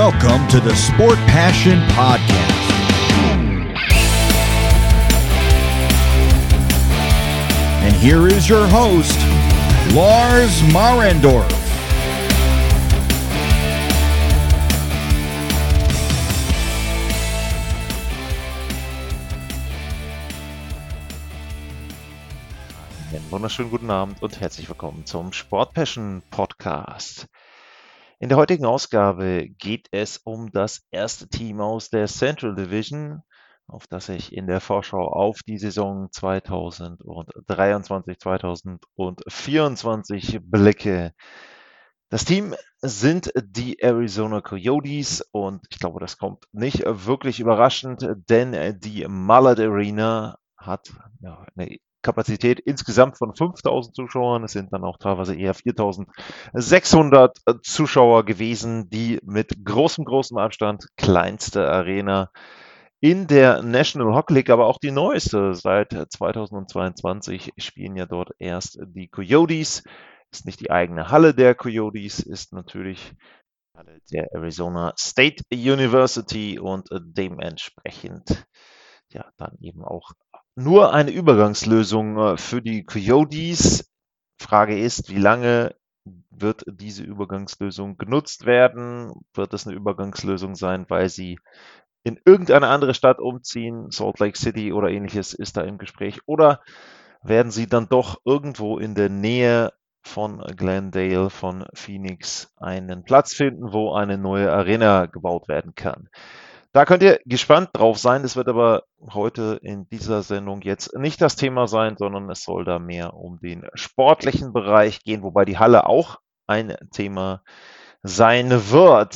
Welcome to the Sport Passion Podcast. And here is your host, Lars Marendorf. Einen wunderschönen guten Abend und herzlich willkommen zum Sport Passion Podcast. In der heutigen Ausgabe geht es um das erste Team aus der Central Division, auf das ich in der Vorschau auf die Saison 2023, 2024 blicke. Das Team sind die Arizona Coyotes und ich glaube, das kommt nicht wirklich überraschend, denn die Mullet Arena hat ja, eine Kapazität insgesamt von 5000 Zuschauern. Es sind dann auch teilweise eher 4600 äh, Zuschauer gewesen, die mit großem, großem Abstand kleinste Arena in der National Hockey League, aber auch die neueste. Seit 2022 spielen ja dort erst die Coyotes. Ist nicht die eigene Halle der Coyotes, ist natürlich Halle der Arizona State University und dementsprechend ja dann eben auch nur eine Übergangslösung äh, für die Coyotes. Frage ist, wie lange wird diese Übergangslösung genutzt werden? Wird es eine Übergangslösung sein, weil sie in irgendeine andere Stadt umziehen, Salt Lake City oder ähnliches ist da im Gespräch? Oder werden sie dann doch irgendwo in der Nähe von Glendale, von Phoenix einen Platz finden, wo eine neue Arena gebaut werden kann? Da könnt ihr gespannt drauf sein. Das wird aber heute in dieser Sendung jetzt nicht das Thema sein, sondern es soll da mehr um den sportlichen Bereich gehen, wobei die Halle auch ein Thema sein wird.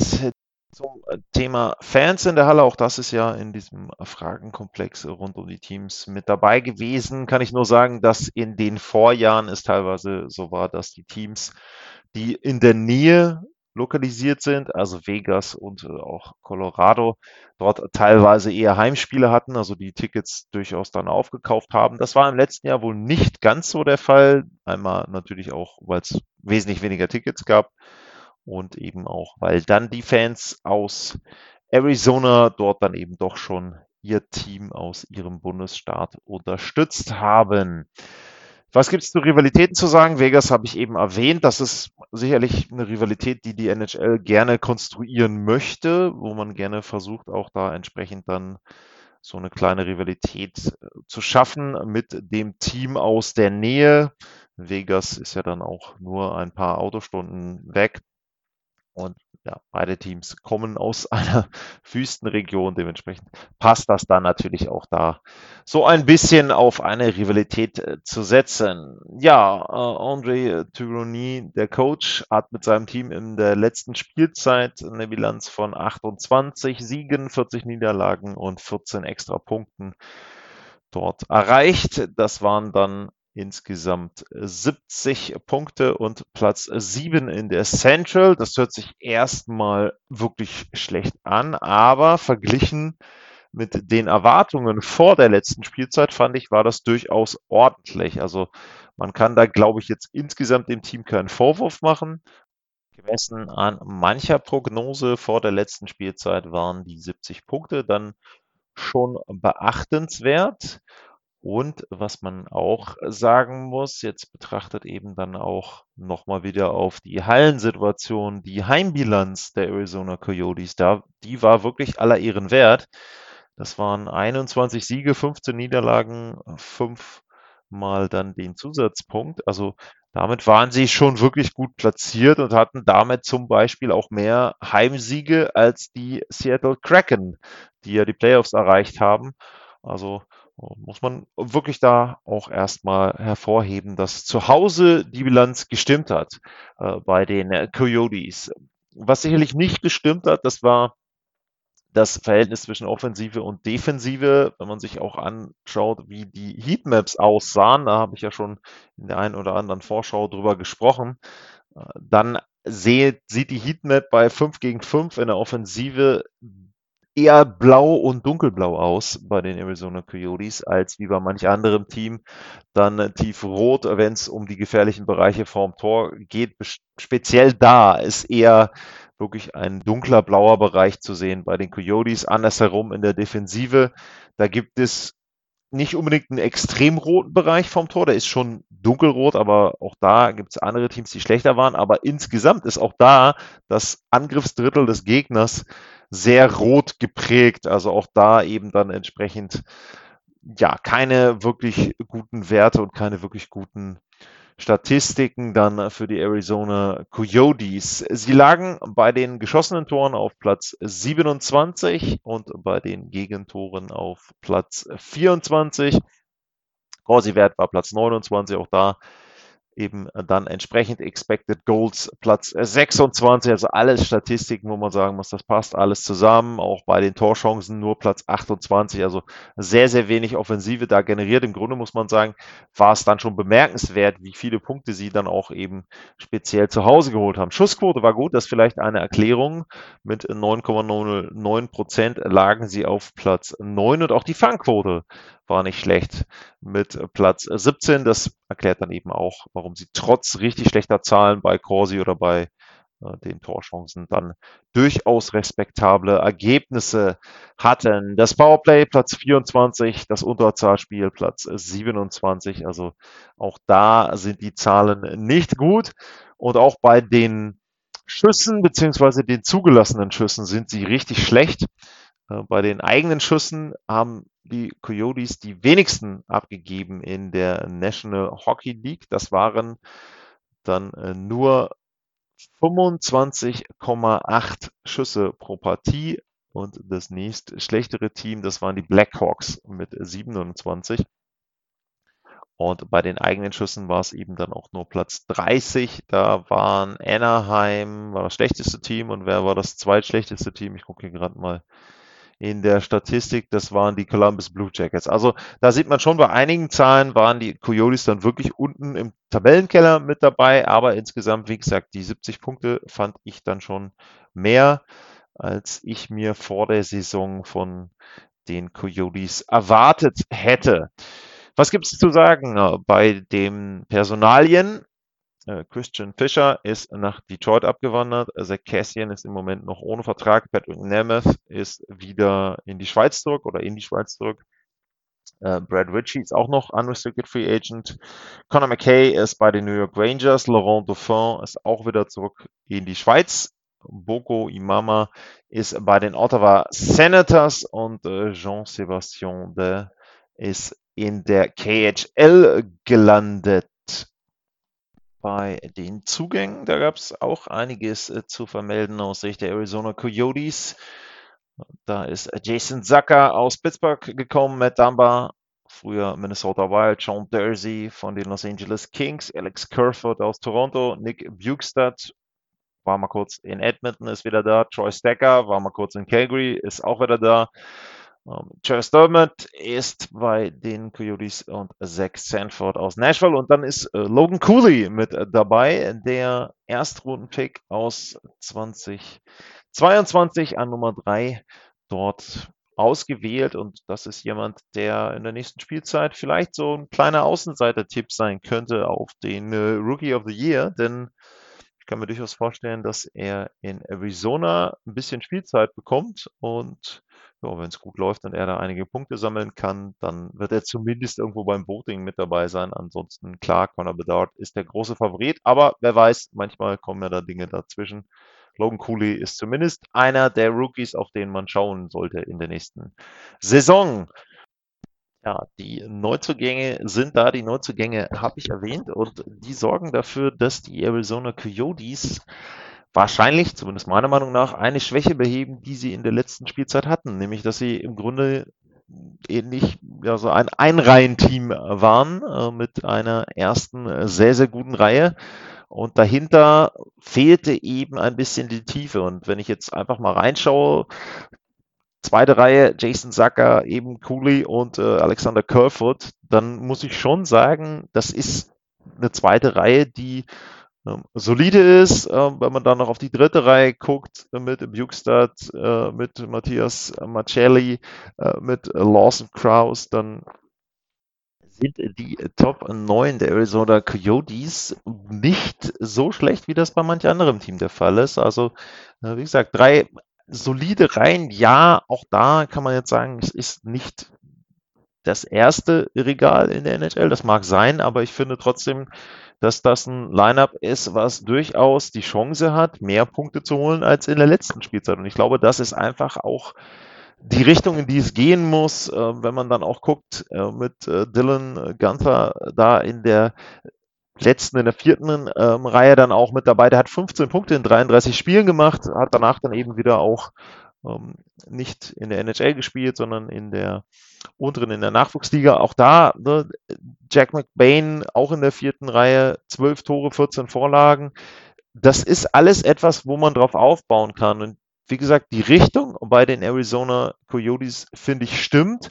Zum Thema Fans in der Halle, auch das ist ja in diesem Fragenkomplex rund um die Teams mit dabei gewesen, kann ich nur sagen, dass in den Vorjahren es teilweise so war, dass die Teams, die in der Nähe lokalisiert sind, also Vegas und äh, auch Colorado, dort teilweise eher Heimspiele hatten, also die Tickets durchaus dann aufgekauft haben. Das war im letzten Jahr wohl nicht ganz so der Fall. Einmal natürlich auch, weil es wesentlich weniger Tickets gab und eben auch, weil dann die Fans aus Arizona dort dann eben doch schon ihr Team aus ihrem Bundesstaat unterstützt haben. Was gibt es zu Rivalitäten zu sagen? Vegas habe ich eben erwähnt. Das ist sicherlich eine Rivalität, die die NHL gerne konstruieren möchte, wo man gerne versucht, auch da entsprechend dann so eine kleine Rivalität äh, zu schaffen mit dem Team aus der Nähe. Vegas ist ja dann auch nur ein paar Autostunden weg. Und ja, beide Teams kommen aus einer Wüstenregion. Dementsprechend passt das dann natürlich auch da, so ein bisschen auf eine Rivalität äh, zu setzen. Ja, äh, André Touroni, der Coach, hat mit seinem Team in der letzten Spielzeit eine Bilanz von 28 Siegen, 40 Niederlagen und 14 extra Punkten dort erreicht. Das waren dann insgesamt 70 Punkte und Platz 7 in der Central. Das hört sich erstmal wirklich schlecht an, aber verglichen mit den Erwartungen vor der letzten Spielzeit fand ich, war das durchaus ordentlich. Also man kann da, glaube ich, jetzt insgesamt dem Team keinen Vorwurf machen. Gemessen an mancher Prognose vor der letzten Spielzeit waren die 70 Punkte dann schon beachtenswert. Und was man auch sagen muss, jetzt betrachtet eben dann auch nochmal wieder auf die Hallensituation, die Heimbilanz der Arizona Coyotes, da, die war wirklich aller Ehren wert. Das waren 21 Siege, 15 Niederlagen, fünfmal dann den Zusatzpunkt. Also damit waren sie schon wirklich gut platziert und hatten damit zum Beispiel auch mehr Heimsiege als die Seattle Kraken, die ja die Playoffs erreicht haben. Also muss man wirklich da auch erstmal hervorheben, dass zu Hause die Bilanz gestimmt hat äh, bei den äh, Coyotes. Was sicherlich nicht gestimmt hat, das war das Verhältnis zwischen Offensive und Defensive, wenn man sich auch anschaut, wie die Heatmaps aussahen, da habe ich ja schon in der einen oder anderen Vorschau drüber gesprochen, äh, dann sieht, sieht die Heatmap bei 5 gegen 5 in der Offensive eher blau und dunkelblau aus bei den Arizona Coyotes, als wie bei manch anderem Team dann tiefrot, wenn es um die gefährlichen Bereiche vorm Tor geht. Speziell da ist eher wirklich ein dunkler blauer Bereich zu sehen bei den Coyotes. Andersherum in der Defensive, da gibt es nicht unbedingt einen extrem roten Bereich vom Tor, der ist schon dunkelrot, aber auch da gibt es andere Teams, die schlechter waren. Aber insgesamt ist auch da das Angriffsdrittel des Gegners sehr rot geprägt. Also auch da eben dann entsprechend ja keine wirklich guten Werte und keine wirklich guten Statistiken dann für die Arizona Coyotes. Sie lagen bei den geschossenen Toren auf Platz 27 und bei den Gegentoren auf Platz 24. Corsi-Wert war Platz 29, auch da eben dann entsprechend Expected Goals Platz 26, also alles Statistiken, wo man sagen muss, das passt alles zusammen, auch bei den Torchancen nur Platz 28, also sehr, sehr wenig Offensive da generiert. Im Grunde muss man sagen, war es dann schon bemerkenswert, wie viele Punkte sie dann auch eben speziell zu Hause geholt haben. Schussquote war gut, das ist vielleicht eine Erklärung. Mit 9,09 Prozent lagen sie auf Platz 9 und auch die Fangquote war nicht schlecht mit Platz 17. Das erklärt dann eben auch, warum sie trotz richtig schlechter Zahlen bei Corsi oder bei äh, den Torchancen dann durchaus respektable Ergebnisse hatten. Das Powerplay Platz 24, das Unterzahlspiel Platz 27. Also auch da sind die Zahlen nicht gut. Und auch bei den Schüssen beziehungsweise den zugelassenen Schüssen sind sie richtig schlecht. Äh, bei den eigenen Schüssen haben die Coyotes die wenigsten abgegeben in der National Hockey League. Das waren dann äh, nur 25,8 Schüsse pro Partie. Und das nächst schlechtere Team, das waren die Blackhawks mit 27. Und bei den eigenen Schüssen war es eben dann auch nur Platz 30. Da waren Anaheim, war das schlechteste Team. Und wer war das zweitschlechteste Team? Ich gucke hier gerade mal in der Statistik, das waren die Columbus Blue Jackets. Also da sieht man schon, bei einigen Zahlen waren die Coyotes dann wirklich unten im Tabellenkeller mit dabei, aber insgesamt, wie gesagt, die 70 Punkte fand ich dann schon mehr, als ich mir vor der Saison von den Coyotes erwartet hätte. Was gibt es zu sagen äh, bei den Personalien? Äh, Christian Fischer ist nach Detroit abgewandert. Zach Cassian ist im Moment noch ohne Vertrag. Patrick Nemeth ist wieder in die Schweiz zurück oder in die Schweiz zurück. Uh, Brad Ritchie ist auch noch Unrestricted Free Agent. Conor McKay ist bei den New York Rangers. Laurent Dauphin ist auch wieder zurück in die Schweiz. Boko Imama ist bei den Ottawa Senators und Jean-Sébastien De ist in der KHL gelandet bei den Zugängen. Da gab es auch einiges äh, zu vermelden aus Sicht der Arizona Coyotes. Da ist Jason Zucker aus Pittsburgh gekommen, Matt Dumba, früher Minnesota Wild, Sean Dersey von den Los Angeles Kings, Alex Kerfoot aus Toronto, Nick Bukestad war mal kurz in Edmonton, ist wieder da, Troy Stacker war mal kurz in Calgary, ist auch wieder da. Um, Travis Dermott ist bei den Coyotes und Zach Sanford aus Nashville. Und dann ist äh, Logan Cooley mit äh, dabei, der Erstrundenpick aus 2022 an Nummer 3 dort ausgewählt. Und das ist jemand, der in der nächsten Spielzeit vielleicht so ein kleiner Außenseiter-Tipp sein könnte auf den äh, Rookie of the Year. Denn ich kann mir durchaus vorstellen, dass er in Arizona ein bisschen Spielzeit bekommt und ja, wenn es gut läuft und er da einige Punkte sammeln kann, dann wird er zumindest irgendwo beim Voting mit dabei sein. Ansonsten, klar, Conor Bedard ist der große Favorit, aber wer weiß, manchmal kommen ja da Dinge dazwischen. Logan Cooley ist zumindest einer der Rookies, auf den man schauen sollte in der nächsten Saison. Ja, die Neuzugänge sind da. Die Neuzugänge habe ich erwähnt und die sorgen dafür, dass die Arizona Coyotes wahrscheinlich, zumindest meiner Meinung nach, eine Schwäche beheben, die sie in der letzten Spielzeit hatten, nämlich dass sie im Grunde ähnlich ja, so ein Einreihenteam waren äh, mit einer ersten äh, sehr, sehr guten Reihe. Und dahinter fehlte eben ein bisschen die Tiefe. Und wenn ich jetzt einfach mal reinschaue, zweite Reihe Jason Zucker, eben Cooley und äh, Alexander Kerfoot, dann muss ich schon sagen, das ist eine zweite Reihe, die solide ist. Ähm, wenn man dann noch auf die dritte Reihe guckt, mit Bukestad, äh, mit Matthias Marcelli, äh, mit Lawson Kraus, dann sind die Top 9 der Arizona Coyotes nicht so schlecht, wie das bei manch anderem Team der Fall ist. Also, äh, wie gesagt, drei solide Reihen, ja, auch da kann man jetzt sagen, es ist nicht das erste Regal in der NHL, das mag sein, aber ich finde trotzdem, dass das ein Lineup ist, was durchaus die Chance hat, mehr Punkte zu holen als in der letzten Spielzeit. Und ich glaube, das ist einfach auch die Richtung, in die es gehen muss, äh, wenn man dann auch guckt äh, mit äh, Dylan Gunther da in der letzten, in der vierten ähm, Reihe dann auch mit dabei. Der hat 15 Punkte in 33 Spielen gemacht, hat danach dann eben wieder auch ähm, nicht in der NHL gespielt, sondern in der unteren, in der Nachwuchsliga. Auch da, ne, Jack McBain auch in der vierten Reihe, 12 Tore, 14 Vorlagen. Das ist alles etwas, wo man drauf aufbauen kann. Und wie gesagt, die Richtung bei den Arizona Coyotes, finde ich, stimmt.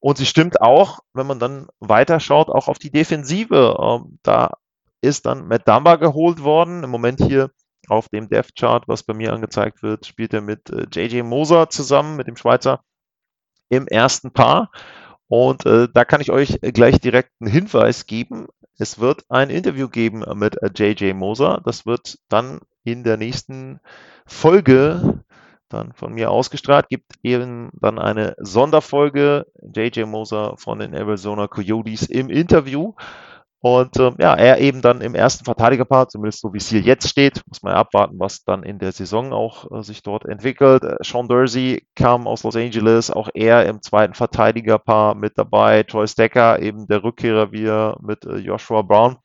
Und sie stimmt auch, wenn man dann weiterschaut, auch auf die Defensive. Ähm, da ist dann Matt Dumba geholt worden. Im Moment hier auf dem Death Chart, was bei mir angezeigt wird, spielt er mit äh, JJ Moser zusammen, mit dem Schweizer, im ersten Paar. Und äh, da kann ich euch gleich direkt einen Hinweis geben. Es wird ein Interview geben mit äh, JJ Moser. Das wird dann in der nächsten Folge dann von mir ausgestrahlt, gibt eben dann eine Sonderfolge JJ Moser von den Arizona Coyotes im Interview. Und ähm, ja, er eben dann im ersten Verteidigerpaar, zumindest so wie es hier jetzt steht, muss man ja abwarten, was dann in der Saison auch äh, sich dort entwickelt. Äh, Sean Dursey kam aus Los Angeles, auch er im zweiten Verteidigerpaar mit dabei. Troy Stecker, eben der Rückkehrer wieder mit äh, Joshua Brown.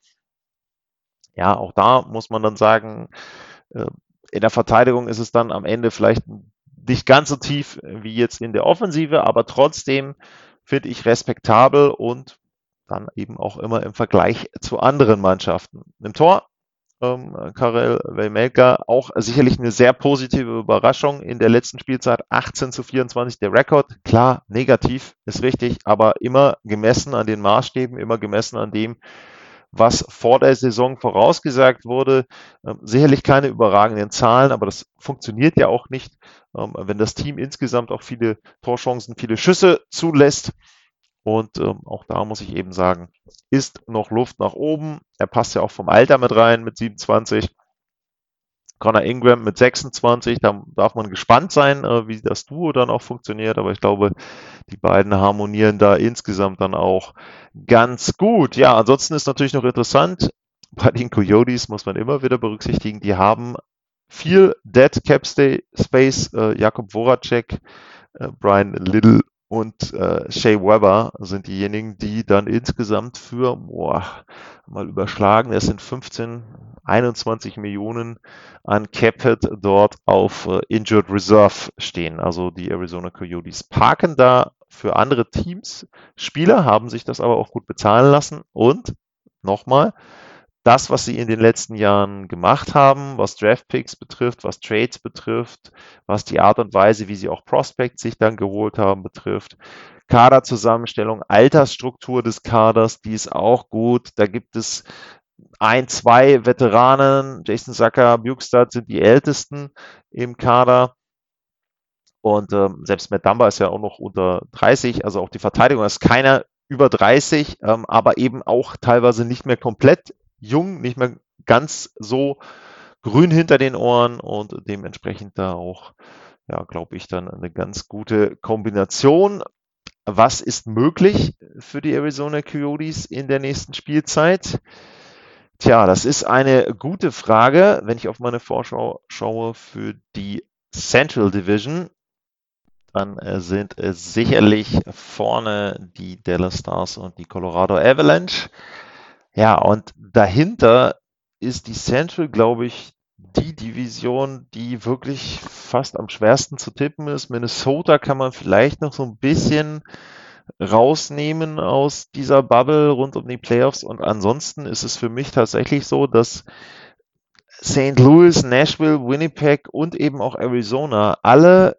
Ja, auch da muss man dann sagen, äh, in der Verteidigung ist es dann am Ende vielleicht nicht ganz so tief wie jetzt in der Offensive, aber trotzdem finde ich respektabel und dann eben auch immer im Vergleich zu anderen Mannschaften. Im Tor ähm, Karel Wejmelka auch sicherlich eine sehr positive Überraschung in der letzten Spielzeit. 18 zu 24 der Rekord. Klar, negativ ist richtig, aber immer gemessen an den Maßstäben, immer gemessen an dem, was vor der Saison vorausgesagt wurde. Ähm, sicherlich keine überragenden Zahlen, aber das funktioniert ja auch nicht, ähm, wenn das Team insgesamt auch viele Torchancen, viele Schüsse zulässt. Und ähm, auch da muss ich eben sagen, ist noch Luft nach oben. Er passt ja auch vom Alter mit rein mit 27. Connor Ingram mit 26, da darf man gespannt sein, äh, wie das Duo dann auch funktioniert, aber ich glaube, die beiden harmonieren da insgesamt dann auch ganz gut. Ja, ansonsten ist natürlich noch interessant, bei den Coyotes muss man immer wieder berücksichtigen, die haben viel Dead Cap Space, äh, Jakob Voracek, äh, Brian Little und äh, Shea Weber sind diejenigen, die dann insgesamt für, boah, mal überschlagen, es sind 15, 21 Millionen an Capit dort auf äh, Injured Reserve stehen. Also die Arizona Coyotes parken da für andere Teams. Spieler haben sich das aber auch gut bezahlen lassen und nochmal, das, was sie in den letzten Jahren gemacht haben, was Draftpicks betrifft, was Trades betrifft, was die Art und Weise, wie sie auch Prospects sich dann geholt haben, betrifft. Kaderzusammenstellung, Altersstruktur des Kaders, die ist auch gut. Da gibt es ein, zwei Veteranen, Jason Sacker, Bukestad sind die ältesten im Kader. Und ähm, selbst Matt Dumba ist ja auch noch unter 30, also auch die Verteidigung ist keiner über 30, ähm, aber eben auch teilweise nicht mehr komplett jung, nicht mehr ganz so grün hinter den Ohren und dementsprechend da auch, ja, glaube ich, dann eine ganz gute Kombination. Was ist möglich für die Arizona Coyotes in der nächsten Spielzeit? Tja, das ist eine gute Frage. Wenn ich auf meine Vorschau schaue für die Central Division, dann äh, sind es sicherlich vorne die Dallas Stars und die Colorado Avalanche. Ja, und dahinter ist die Central, glaube ich, die Division, die wirklich fast am schwersten zu tippen ist. Minnesota kann man vielleicht noch so ein bisschen rausnehmen aus dieser Bubble rund um die Playoffs. Und ansonsten ist es für mich tatsächlich so, dass St. Louis, Nashville, Winnipeg und eben auch Arizona alle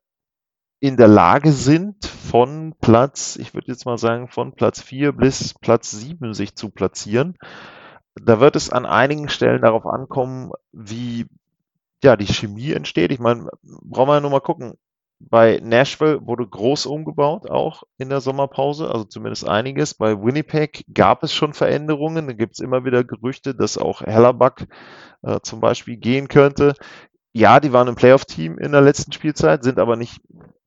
in der Lage sind, von Platz, ich würde jetzt mal sagen, von Platz 4 bis Platz 7 sich zu platzieren. Da wird es an einigen Stellen darauf ankommen, wie ja, die Chemie entsteht. Ich meine, brauchen wir ja nur mal gucken. Bei Nashville wurde groß umgebaut, auch in der Sommerpause, also zumindest einiges. Bei Winnipeg gab es schon Veränderungen. Da gibt es immer wieder Gerüchte, dass auch Hellerback äh, zum Beispiel gehen könnte. Ja, die waren ein Playoff-Team in der letzten Spielzeit, sind aber nicht,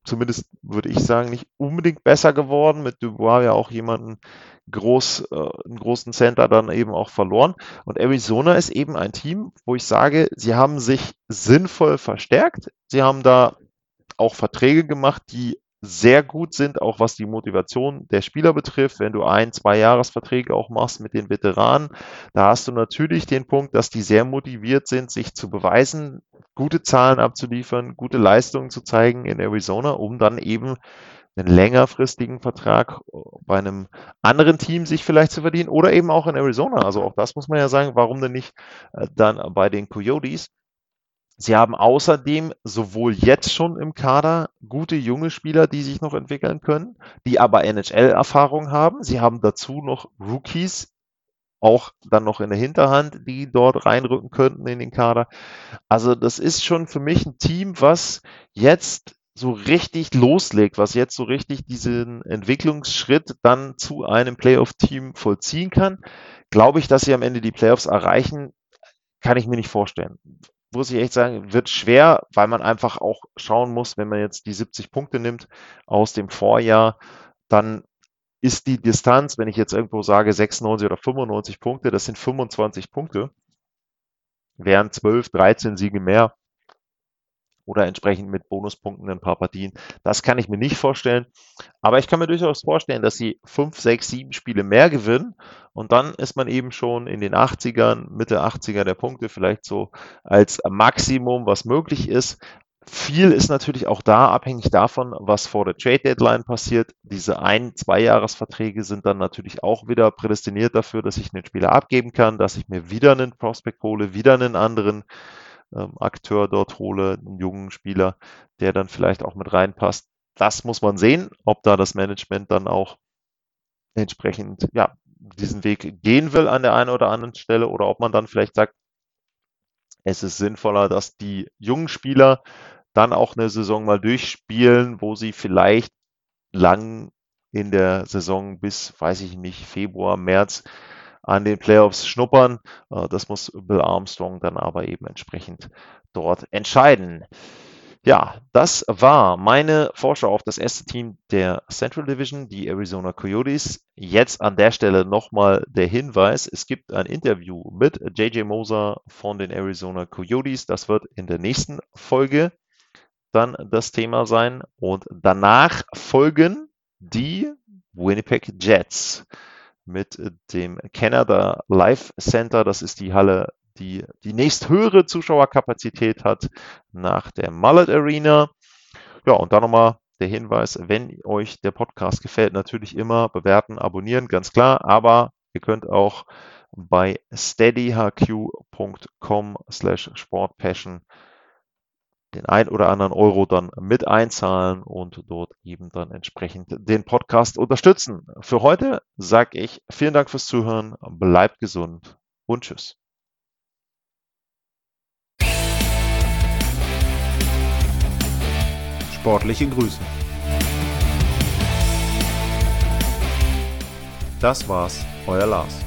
zumindest würde ich sagen, nicht unbedingt besser geworden. Mit Dubois ja auch jemanden groß, äh, einen großen Center dann eben auch verloren. Und Arizona ist eben ein Team, wo ich sage, sie haben sich sinnvoll verstärkt. Sie haben da auch Verträge gemacht, die sehr gut sind, auch was die Motivation der Spieler betrifft. Wenn du ein, zwei Jahresverträge auch machst mit den Veteranen, da hast du natürlich den Punkt, dass die sehr motiviert sind, sich zu beweisen, gute Zahlen abzuliefern, gute Leistungen zu zeigen in Arizona, um dann eben einen längerfristigen Vertrag bei einem anderen Team sich vielleicht zu verdienen oder eben auch in Arizona. Also auch das muss man ja sagen, warum denn nicht äh, dann bei den Coyotes? Sie haben außerdem sowohl jetzt schon im Kader gute junge Spieler, die sich noch entwickeln können, die aber NHL-Erfahrung haben. Sie haben dazu noch Rookies, auch dann noch in der Hinterhand, die dort reinrücken könnten in den Kader. Also das ist schon für mich ein Team, was jetzt so richtig loslegt, was jetzt so richtig diesen Entwicklungsschritt dann zu einem Playoff-Team vollziehen kann. Glaube ich, dass sie am Ende die Playoffs erreichen, kann ich mir nicht vorstellen muss ich echt sagen, wird schwer, weil man einfach auch schauen muss, wenn man jetzt die 70 Punkte nimmt aus dem Vorjahr, dann ist die Distanz, wenn ich jetzt irgendwo sage 96 oder 95 Punkte, das sind 25 Punkte, wären 12, 13 Siege mehr oder entsprechend mit Bonuspunkten ein paar Partien. Das kann ich mir nicht vorstellen. Aber ich kann mir durchaus vorstellen, dass sie fünf, sechs, sieben Spiele mehr gewinnen. Und dann ist man eben schon in den 80ern, Mitte 80er der Punkte, vielleicht so als Maximum, was möglich ist. Viel ist natürlich auch da abhängig davon, was vor der Trade Deadline passiert. Diese ein-, zwei-Jahres-Verträge sind dann natürlich auch wieder prädestiniert dafür, dass ich einen Spieler abgeben kann, dass ich mir wieder einen Prospect hole, wieder einen anderen ähm, Akteur dort hole, einen jungen Spieler, der dann vielleicht auch mit reinpasst. Das muss man sehen, ob da das Management dann auch entsprechend ja, diesen Weg gehen will an der einen oder anderen Stelle oder ob man dann vielleicht sagt, es ist sinnvoller, dass die jungen Spieler dann auch eine Saison mal durchspielen, wo sie vielleicht lang in der Saison bis, weiß ich nicht, Februar, März an den Playoffs schnuppern. Äh, das muss Bill Armstrong dann aber eben entsprechend dort entscheiden. Ja, das war meine Vorschau auf das erste Team der Central Division, die Arizona Coyotes. Jetzt an der Stelle nochmal der Hinweis, es gibt ein Interview mit JJ Moser von den Arizona Coyotes. Das wird in der nächsten Folge dann das Thema sein. Und danach folgen die Winnipeg Jets mit dem Canada Life Center. Das ist die Halle, die die nächsthöhere Zuschauerkapazität hat nach der Mullet Arena. Ja, und dann nochmal der Hinweis, wenn euch der Podcast gefällt, natürlich immer bewerten, abonnieren, ganz klar, aber ihr könnt auch bei steadyhq.com slash sportpassion den ein oder anderen Euro dann mit einzahlen und dort eben dann entsprechend den Podcast unterstützen. Für heute sage ich vielen Dank fürs Zuhören, bleibt gesund und tschüss. Sportliche Grüße. Das war's, euer Lars.